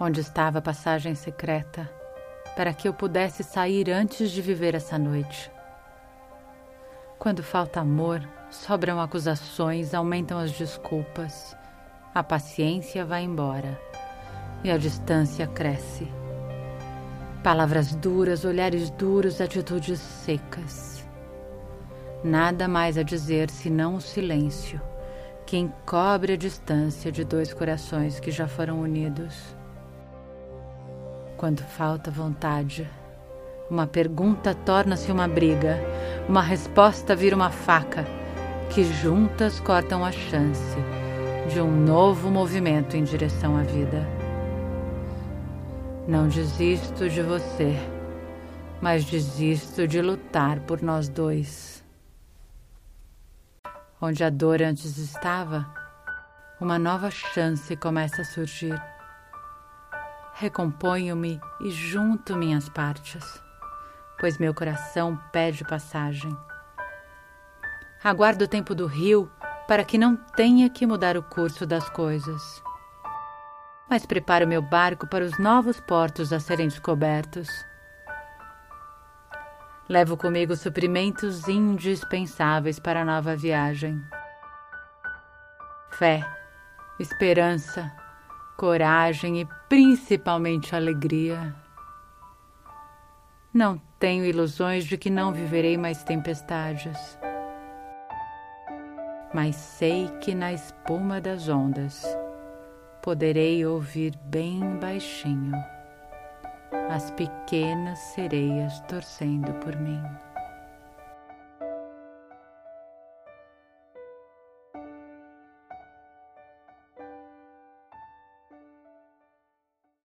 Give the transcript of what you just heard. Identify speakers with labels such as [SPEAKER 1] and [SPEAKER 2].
[SPEAKER 1] onde estava a passagem secreta, para que eu pudesse sair antes de viver essa noite. Quando falta amor, sobram acusações, aumentam as desculpas, a paciência vai embora e a distância cresce. Palavras duras, olhares duros, atitudes secas. Nada mais a dizer senão o silêncio que encobre a distância de dois corações que já foram unidos. Quando falta vontade, uma pergunta torna-se uma briga, uma resposta vira uma faca, que juntas cortam a chance de um novo movimento em direção à vida. Não desisto de você, mas desisto de lutar por nós dois. Onde a dor antes estava, uma nova chance começa a surgir. Recomponho-me e junto minhas partes, pois meu coração pede passagem. Aguardo o tempo do rio para que não tenha que mudar o curso das coisas. Mas preparo meu barco para os novos portos a serem descobertos. Levo comigo suprimentos indispensáveis para a nova viagem. Fé, esperança, coragem e principalmente alegria. Não tenho ilusões de que não viverei mais tempestades. Mas sei que na espuma das ondas poderei ouvir bem baixinho as pequenas sereias torcendo por mim.